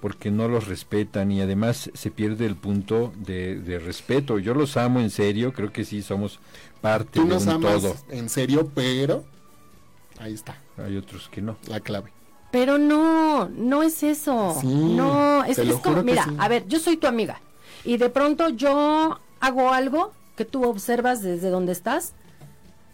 porque no los respetan y además se pierde el punto de, de respeto. Yo los amo en serio, creo que sí somos parte Tú de un amas todo. en serio, pero ahí está Hay otros que no. la clave. Pero no, no es eso. Sí, no, es, te es como, que mira, sí. a ver, yo soy tu amiga y de pronto yo hago algo que tú observas desde donde estás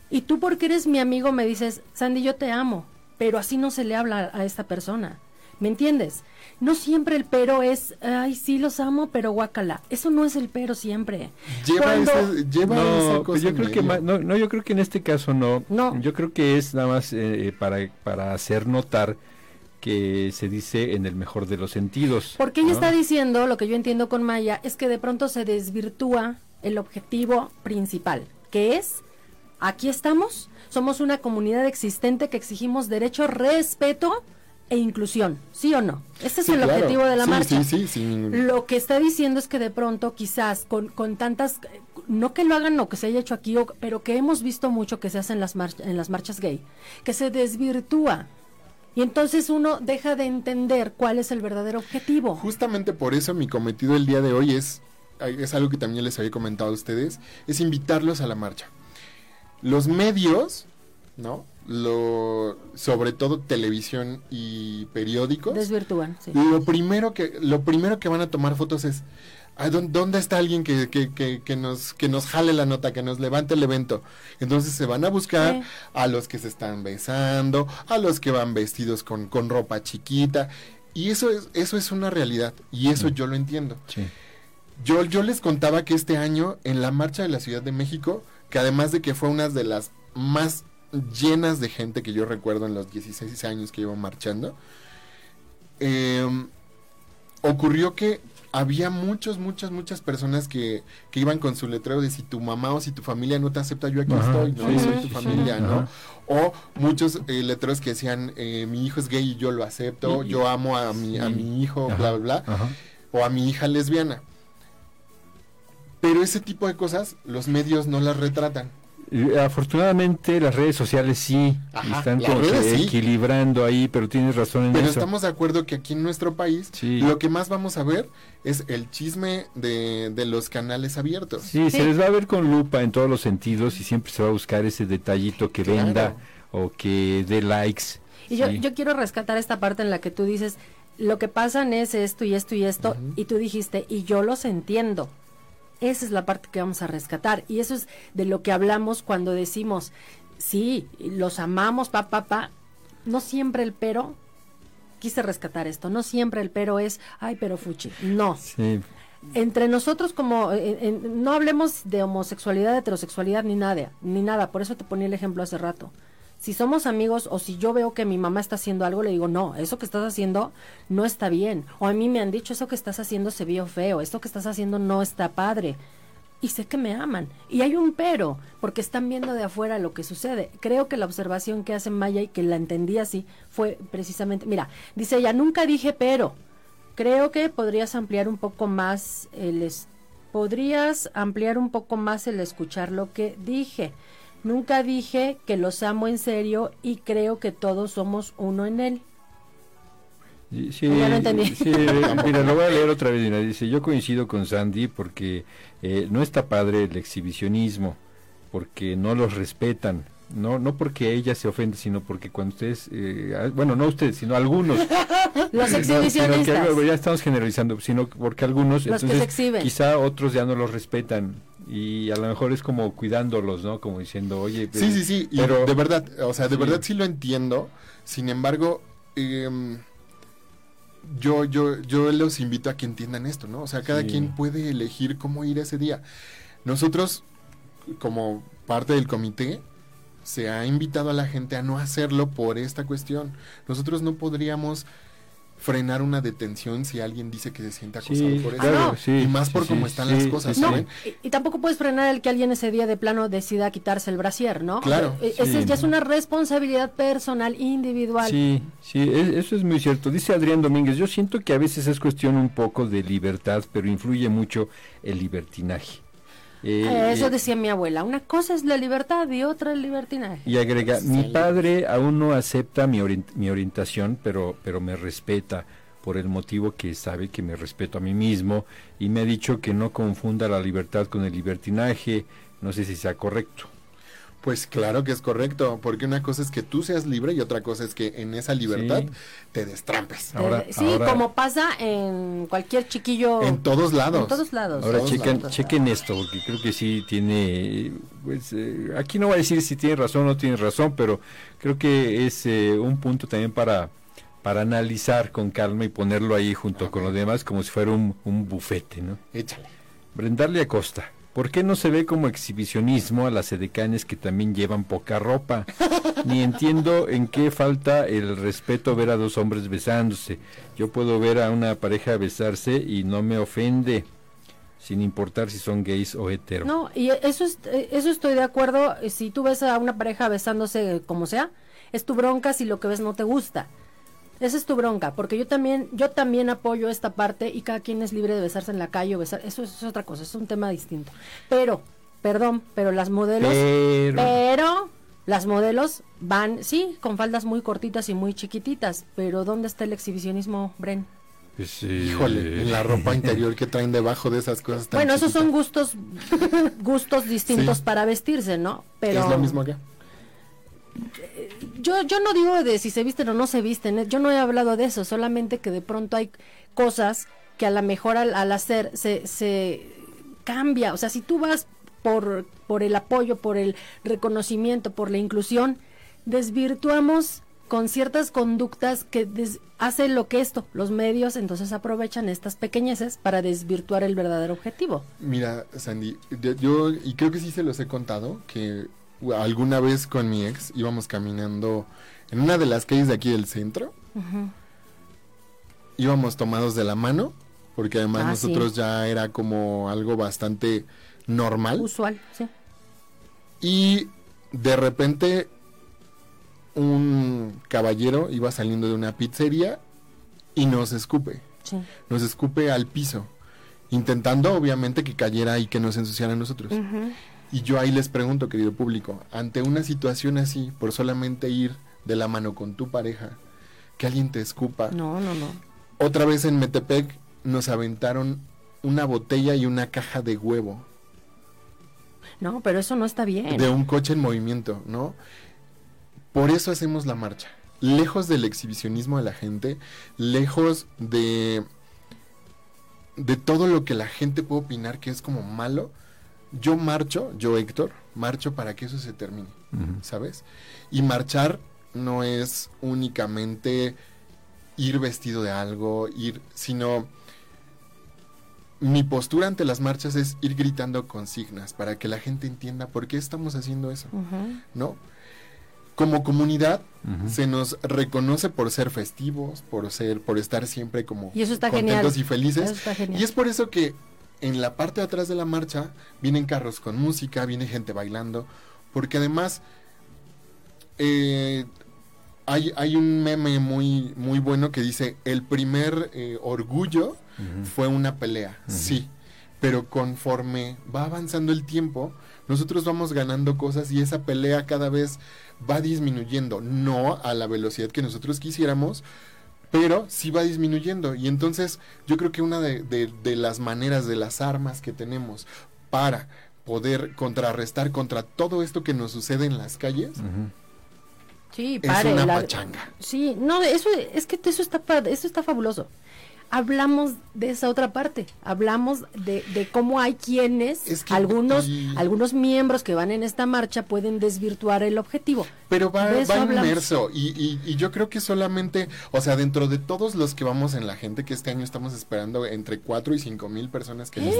y tú porque eres mi amigo me dices, Sandy, yo te amo, pero así no se le habla a esta persona. ¿Me entiendes? No siempre el pero es, ay, sí los amo, pero guácala. Eso no es el pero siempre. Lleva, Cuando- ese- lleva esa No, cosa pues yo creo que no, no, yo creo que en este caso no. No. Yo creo que es nada más eh, para para hacer notar que se dice en el mejor de los sentidos. Porque ella ¿no? está diciendo, lo que yo entiendo con Maya, es que de pronto se desvirtúa el objetivo principal, que es, aquí estamos, somos una comunidad existente que exigimos derecho, respeto e inclusión, ¿sí o no? Ese es Sí, el claro. objetivo de la Sí, marcha. Sí, sí, sí. Lo que está diciendo es que de pronto quizás con, con tantas, no que lo hagan o que se haya hecho aquí, o- pero que hemos visto mucho que se hace en las, mar- en las marchas gay, que se desvirtúa. Y entonces uno deja de entender cuál es el verdadero objetivo. Justamente por eso mi cometido el día de hoy es, es algo que también les había comentado a ustedes, es invitarlos a la marcha. Los medios, ¿no? Lo, sobre todo televisión y periódicos, Desvirtúan, sí. lo primero que lo primero que van a tomar fotos es "Ah, ¿dó- ¿Dónde está alguien que, que, que, que nos, que nos jale la nota, que nos levante el evento? Entonces se van a buscar Sí. a los que se están besando, a los que van vestidos con, con ropa chiquita. Y eso es, eso es una realidad. Y eso yo lo entiendo. Sí. Yo, yo les contaba que este año en la marcha de la Ciudad de México, que además de que fue una de las más llenas de gente que yo recuerdo en los 16 años que iba marchando, eh, ocurrió que había muchos, muchas, muchas personas que, que iban con su letrero de si tu mamá o si tu familia no te acepta, yo aquí Ajá, estoy, ¿no? sí, soy tu sí, familia, sí. ¿no? Ajá. O muchos eh, letreros que decían, eh, mi hijo es gay y yo lo acepto, yo amo a mi, a mi hijo, Ajá, bla, bla, bla o a mi hija lesbiana. Pero ese tipo de cosas los medios no las retratan. Y, Afortunadamente las redes sociales sí Ajá, están como que redes sí. equilibrando ahí, pero tienes razón en Pero eso. estamos de acuerdo que aquí en nuestro país Sí. lo que más vamos a ver es el chisme de, de los canales abiertos. Sí, Sí. se les va a ver con lupa en todos los sentidos y siempre se va a buscar ese detallito que Claro. venda o que dé likes. Y yo, Sí. yo quiero rescatar esta parte en la que tú dices, lo que pasan es esto y esto y esto, y tú dijiste, y yo los entiendo. Esa es la parte que vamos a rescatar. Y eso es de lo que hablamos cuando decimos, sí, los amamos, pa, pa, pa. No siempre el pero, quise rescatar esto, no siempre el pero es, ay, pero fuchi. No, Sí, entre nosotros como eh, en- no hablemos de homosexualidad, heterosexualidad ni nada, ni nada, por eso te ponía el ejemplo hace rato. Si somos amigos o si yo veo que mi mamá está haciendo algo, le digo, no, eso que estás haciendo no está bien. O a mí me han dicho, eso que estás haciendo se vio feo, esto que estás haciendo no está padre. Y sé que me aman. Y hay un pero, porque están viendo de afuera lo que sucede. Creo que la observación que hace Maya y que la entendí así fue precisamente, mira, dice ella, nunca dije pero. Creo que podrías ampliar un poco más el podrías ampliar un poco más el escuchar lo que dije. Nunca dije que los amo en serio y creo que todos somos uno en él. Sí, Ya lo entendí. sí, mira, lo voy a leer otra vez. mira, dice, yo coincido con Sandy porque eh, no está padre el exhibicionismo, porque no los respetan. No, no porque ella se ofende, sino porque cuando ustedes, eh, bueno, no ustedes, sino algunos. Los No, que exhibicionistas. ya estamos generalizando, sino porque algunos, Los que entonces, se exhiben. quizá otros ya no los respetan y a lo mejor es como cuidándolos, ¿no? Como diciendo, oye, Sí, eh, sí, sí, y pero de verdad, o sea, de Sí. verdad sí lo entiendo. Sin embargo, em, yo, yo, yo los invito a que entiendan esto, ¿no? O sea, cada Sí. quien puede elegir cómo ir ese día. Nosotros, como parte del comité, se ha invitado a la gente a no hacerlo por esta cuestión. Nosotros no podríamos frenar una detención si alguien dice que se siente acosado Sí, por eso. Claro, sí, y más por sí, cómo están sí, las cosas, sí. No, ¿saben? y, y tampoco puedes frenar el que alguien ese día de plano decida quitarse el brasier, ¿no? Claro, Eh, sí. Esa ya es una responsabilidad personal, individual. Sí, sí, e- eso es muy cierto. Dice Adrián Domínguez, yo siento que a veces es cuestión un poco de libertad, pero influye mucho el libertinaje. Eh, Eh, Eso eh, decía mi abuela. Una cosa es la libertad y otra el libertinaje. y agrega, mi padre aún no acepta mi, mi orientación, pero, pero me respeta por el motivo que sabe que me respeto a mí mismo y me ha dicho que no confunda la libertad con el libertinaje. No sé si sea correcto. Pues claro que es correcto, porque una cosa es que tú seas libre y otra cosa es que en esa libertad Sí. te destrampes. Ahora- Eh, sí, ahora- como pasa en cualquier chiquillo. En todos lados. En todos lados. Ahora Todos chequen, lados. chequen esto, porque creo que sí tiene, pues eh, aquí no voy a decir si tiene razón o no tiene razón, pero creo que es eh, un punto también para, para analizar con calma y ponerlo ahí junto con los demás como si fuera un, un bufete, ¿no? Échale. Brendarle Acosta, ¿por qué no se ve como exhibicionismo a las edecanes que también llevan poca ropa? Ni entiendo en qué falta el respeto ver a dos hombres besándose. Yo puedo ver a una pareja besarse y no me ofende, sin importar si son gays o hetero. No, y eso, es, eh, eso estoy de acuerdo. Si tú ves a una pareja besándose como sea, es tu bronca si lo que ves no te gusta. Esa es tu bronca, porque yo también, yo también apoyo esta parte y cada quien es libre de besarse en la calle o besar. Eso es otra cosa, es un tema distinto. Pero, perdón, pero las modelos, Pero, pero las modelos van, sí, con faldas muy cortitas y muy chiquititas, pero ¿dónde está el exhibicionismo, Bren? pues, eh, Híjole, en la ropa interior que traen debajo de esas cosas tan Bueno, esos son gustos, gustos distintos Sí. para vestirse, ¿no? Pero Es lo mismo acá. Yo, yo no digo de si se visten o no se visten, ¿eh? yo no he hablado de eso, solamente que de pronto hay cosas que a lo mejor al, al hacer se, se cambia. O sea, si tú vas por, por el apoyo, por el reconocimiento, por la inclusión, desvirtuamos con ciertas conductas que des- hace lo que esto, los medios entonces aprovechan estas pequeñeces para desvirtuar el verdadero objetivo. Mira, Sandy, yo, y creo que sí se los he contado, que alguna vez con mi ex íbamos caminando en una de las calles de aquí del centro, íbamos tomados de la mano, porque además Ah, sí. nosotros ya era como algo bastante normal, Usual, sí. y de repente un caballero iba saliendo de una pizzería y nos escupe. Sí. nos escupe al piso, intentando obviamente que cayera y que nos ensuciara a nosotros. Y yo ahí les pregunto, querido público, ante una situación así, por solamente ir de la mano con tu pareja, que alguien te escupa. No, no, no. Otra vez en Metepec nos aventaron una botella y una caja de huevo No, pero eso no está bien. de un coche en movimiento, ¿no? Por eso hacemos la marcha. Lejos del exhibicionismo de la gente, lejos de de todo lo que la gente puede opinar que es como malo, yo marcho, yo Héctor, marcho para que eso se termine. ¿sabes? Y marchar no es únicamente ir vestido de algo, ir, sino mi postura ante las marchas es ir gritando consignas para que la gente entienda por qué estamos haciendo eso. ¿no? Como comunidad se nos reconoce por ser festivos, por ser, por estar siempre como Y eso está contentos genial. y felices. Eso está genial. Y es por eso que en la parte de atrás de la marcha vienen carros con música, viene gente bailando, porque además eh, hay, hay un meme muy, muy bueno que dice, el primer eh, orgullo fue una pelea, sí, pero conforme va avanzando el tiempo, nosotros vamos ganando cosas y esa pelea cada vez va disminuyendo, no a la velocidad que nosotros quisiéramos, pero sí va disminuyendo. Y entonces yo creo que una de, de- de las maneras, de las armas que tenemos para poder contrarrestar contra todo esto que nos sucede en las calles. Sí, es una la- pachanga. Sí, no, eso es que eso está pa- eso está fabuloso. Hablamos de esa otra parte, hablamos de, de cómo hay quienes, Es que- algunos, y- algunos miembros que van en esta marcha pueden desvirtuar el objetivo. Pero va, va inmerso y, y- y yo creo que solamente, o sea, dentro de todos los que vamos en la gente, que este año estamos esperando entre 4 y 5 mil personas que ¡Eh!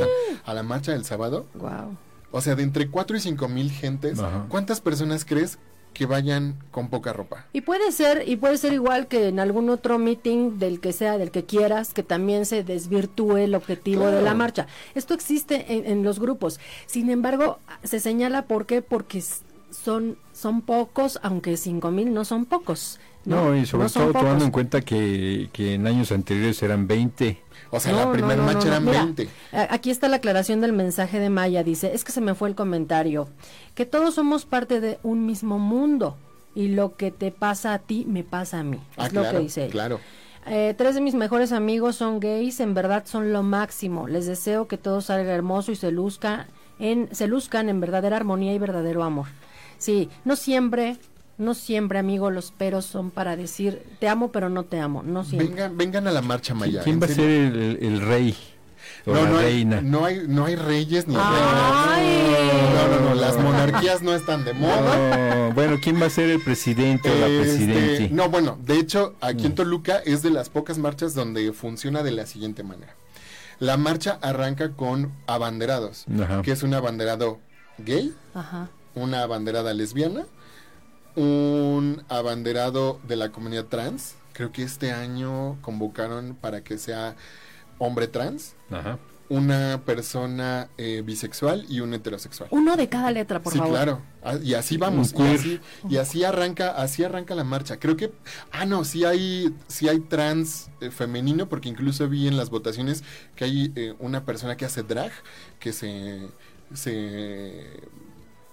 a la marcha del sábado, Wow. o sea, de entre 4 y 5 mil gentes, Ajá. ¿cuántas personas crees que vayan con poca ropa? Y puede ser, y puede ser igual que en algún otro meeting del que sea, del que quieras, que también se desvirtúe el objetivo de la marcha. Esto existe en, en los grupos. Sin embargo, se señala por qué, porque son, son pocos, aunque cinco mil no son pocos. No, y sobre No todo tomando en cuenta que, que en años anteriores eran 20. O sea, No, la primera no, no, marcha no. eran Mira, 20. a- Aquí está la aclaración del mensaje de Maya. Dice, es que se me fue el comentario. Que todos somos parte de un mismo mundo. Y lo que te pasa a ti, me pasa a mí. Ah, es lo claro, que dice claro. Eh, tres de mis mejores amigos son gays, en verdad son lo máximo. Les deseo que todo salga hermoso y se luzca en, se luzcan en verdadera armonía y verdadero amor. Sí, no siempre, no siempre, amigo, los peros son para decir te amo pero no te amo, no siempre. Vengan, vengan a la marcha Maya. ¿Quién va a ser el, rey o No, la no hay, reina? no hay, no hay reyes ni Ay. reinas. No, no, no, las monarquías no están de moda. No, bueno, ¿quién va a ser el presidente o la Este, presidente? no, bueno, de hecho, aquí en Toluca es de las pocas marchas donde funciona de la siguiente manera. La marcha arranca con abanderados, Ajá. que es un abanderado gay, Ajá. una abanderada lesbiana, un abanderado de la comunidad trans. Creo que este año convocaron para que sea hombre trans, Ajá. una persona eh, bisexual y un heterosexual. Uno de cada letra, por sí, favor. claro. Ah, Y así vamos. Y así, y así arranca, así arranca la marcha. Creo que, ah no, sí hay, sí hay trans eh, femenino, porque incluso vi en las votaciones que hay eh, una persona que hace drag, que se, se,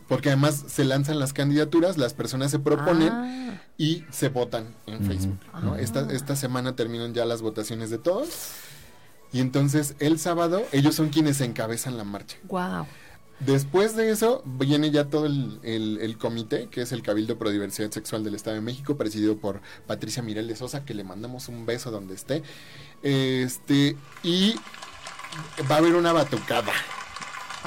porque además se lanzan las candidaturas, las personas se proponen Ah, y se votan en. Facebook. ¿no? Ah. Esta, esta semana terminan ya las votaciones de todos. Y entonces el sábado ellos son quienes encabezan la marcha. wow. Después de eso viene ya todo el, el- el comité, que es el Cabildo Pro Diversidad Sexual del Estado de México, presidido por Patricia Mirel de Sosa, que le mandamos un beso donde esté. Este, y va a haber una batucada.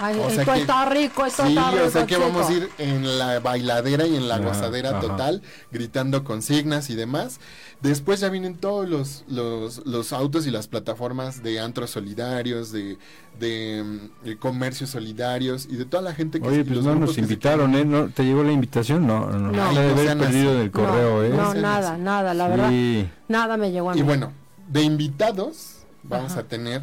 Ay, O sea esto que- está rico, esto Sí, está rico. o sea que vamos a chico. ir en la bailadera y en la Ajá, gozadera ajá. total, gritando consignas y demás. Después ya vienen todos los, los, los autos y las plataformas de antros solidarios, de, de, mm, de comercios solidarios y de toda la gente que Oye, pues los no nos se invitaron, ¿eh? ¿No, ¿Te llegó la invitación? No, no, No. De no haber perdido así. en el correo, no, ¿eh? No, nada, así. nada, la verdad. Sí. Nada me llegó a mí. Y bueno, de invitados vamos Ajá. a tener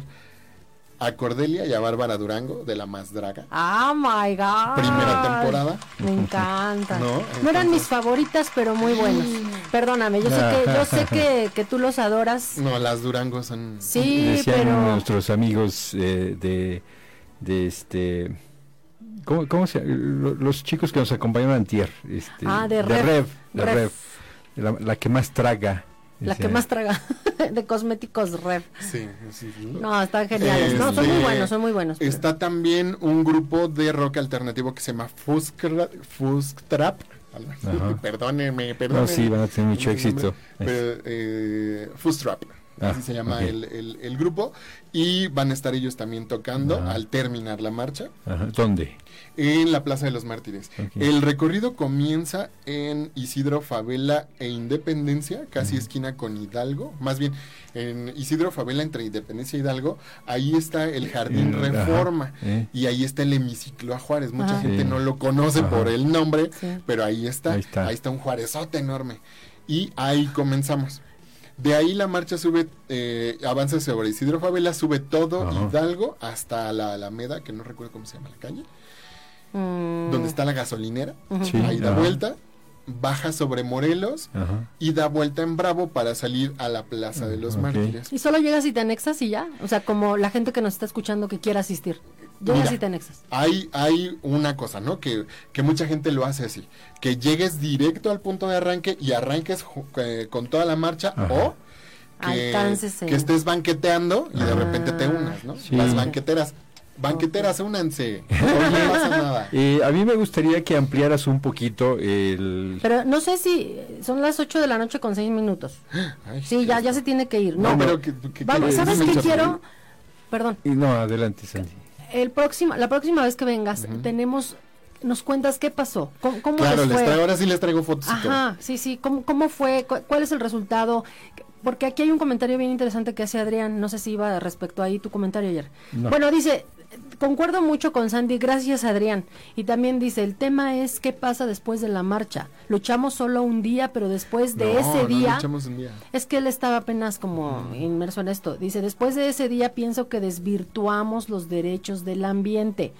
a Cordelia y a Bárbara Durango de La Más Draga. Ah, my God. Primera temporada. Me encanta. ¿No? No, eran mis favoritas, pero muy buenas. Perdóname, yo sé que, yo sé que, que tú los adoras. No, las Durango son... Sí, Decían pero nuestros amigos eh, de, de este... ¿Cómo, cómo se lo- Los chicos que nos acompañaron antier. Este, Ah, de Rev. Rev. de Rev. Rev. La, la que más traga. La que Decía. más traga de cosméticos Rev. Sí, sí, sí. No, están geniales. No, son muy Este, buenos, son muy buenos. pero- Está también un grupo de rock alternativo que se llama Fuskra- Fusktrap. Ajá. Perdónenme, perdónenme. No, sí, van a tener mucho éxito. Pero, eh, Fustrap. Ah, así se llama el, el- el grupo. Y van a estar ellos también tocando al terminar la marcha Ajá. ¿Dónde? en la Plaza de los Mártires. El recorrido comienza en Isidro Favela e Independencia, casi esquina con Hidalgo. Más bien, en Isidro Favela entre Independencia e Hidalgo, ahí está el Jardín ajá, Reforma. eh. Y ahí está el hemiciclo a Juárez. Mucha Ajá. gente Sí. no lo conoce Ajá. por el nombre, Sí. pero ahí está. Ahí está. un Juarezote enorme. Y ahí comenzamos. De ahí la marcha sube, eh, avanza sobre Isidro Favela, sube todo Ajá. Hidalgo hasta la Alameda, que no recuerdo cómo se llama la calle, Mm, donde está la gasolinera. Sí. Ahí da vuelta, baja sobre Morelos Ajá. y da vuelta en Bravo para salir a la Plaza de los. Mártires. Y solo llegas y te anexas y ya. O sea, como la gente que nos está escuchando que quiera asistir. Llegas Mira. y te anexas. Hay, hay una cosa, ¿no? Que, que mucha gente lo hace así. Que llegues directo al punto de arranque y arranques eh, con toda la marcha Ajá. o que, que estés banqueteando y de Ah. repente te unas, ¿no? Sí. Las banqueteras. Banqueteras, únanse. No pasa nada. Eh, a mí me gustaría que ampliaras un poquito el... Pero no sé si son las 8 de la noche con 6 minutos. Ay, Sí, ya, ya se tiene que ir. No, No, pero que, que- Vamos, que- ¿sabes qué quiero? Perdón. y No, adelante, Sandy. El próximo, la próxima vez que vengas, tenemos, nos cuentas qué pasó, cómo, cómo Claro, les traigo, ahora sí les traigo fotos. Ajá, sí, sí, ¿cómo, cómo fue? ¿Cu- ¿Cuál es el resultado? Porque aquí hay un comentario bien interesante que hace Adrián, no sé si iba respecto ahí tu comentario ayer. No. Bueno, dice, concuerdo mucho con Sandy, gracias Adrián. Y también dice, el tema es qué pasa después de la marcha. Luchamos solo un día, pero después de No, ese no día... luchamos un día. Es que él estaba apenas como inmerso en esto. Dice, después de ese día pienso que desvirtuamos los derechos del ambiente.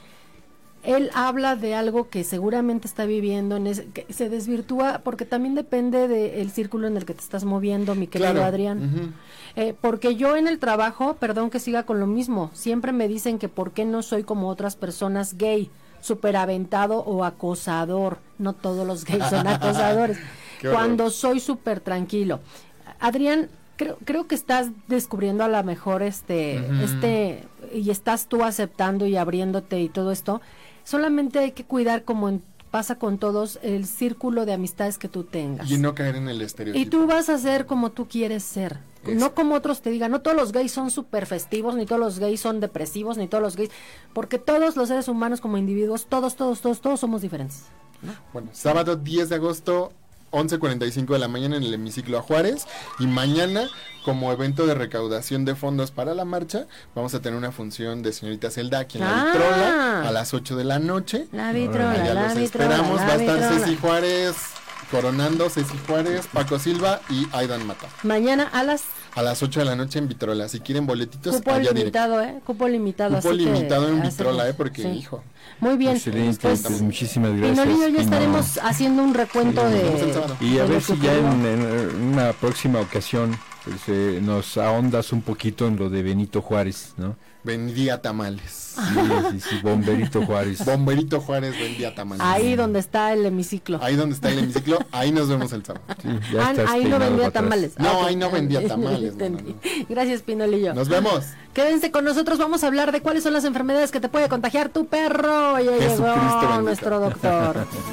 Él habla de algo que seguramente está viviendo, en ese- que se desvirtúa porque también depende del círculo en el que te estás moviendo, mi querido Claro. Adrián. Eh, porque yo en el trabajo, perdón que siga con lo mismo, siempre me dicen que por qué no soy como otras personas gay, superaventado o acosador. No todos los gays son acosadores. Cuando soy súper tranquilo. Adrián, creo, creo que estás descubriendo a lo mejor este, este, y estás tú aceptando y abriéndote y todo esto. Solamente hay que cuidar como en- pasa con todos el círculo de amistades que tú tengas. Y no caer en el estereotipo. Y tú vas a ser como tú quieres ser. No como otros te digan, no todos los gays son súper festivos, ni todos los gays son depresivos, ni todos los gays, porque todos los seres humanos como individuos, todos, todos, todos, todos somos diferentes. Bueno, sábado 10 de agosto, 11.45 de la mañana en el hemiciclo a Juárez. Y mañana, como evento de recaudación de fondos para la marcha, vamos a tener una función de señorita Zelda aquí en la Ah. Vitrola a las 8 de la noche. La vitrola, Allá la los vitrola, esperamos. la Va a estar vitrola. Ceci Juárez coronando, Ceci Juárez, Paco Silva y Aidan Mata. Mañana a las A las 8 de la noche en Vitrola. Si quieren boletitos, cupo allá directo. limitado, ¿eh? Cupo limitado. Cupo así que limitado en hacemos- Vitrola, ¿eh? Porque, sí. hijo. Muy bien. Excelente, Pues, pues, muchísimas Pino gracias. Lillo, ya estaremos haciendo un recuento Sí, de... Y a de ver que si ya en, en una próxima ocasión pues, eh, nos ahondas un poquito en lo de Benito Juárez, ¿no? Vendía tamales. Sí, sí, sí, Bomberito Juárez. Bomberito Juárez vendía tamales. Ahí donde está el hemiciclo. Ahí donde está el hemiciclo, ahí nos vemos el sábado. Sí, ya Ah, estás ahí no vendía tamales. No, Ah, ahí no vendía tamales, no, Entendí. no, Gracias, Pinolillo. Nos vemos. Quédense con nosotros, vamos a hablar de cuáles son las enfermedades que te puede contagiar tu perro. Ya Jesucristo llegó bendito. nuestro doctor.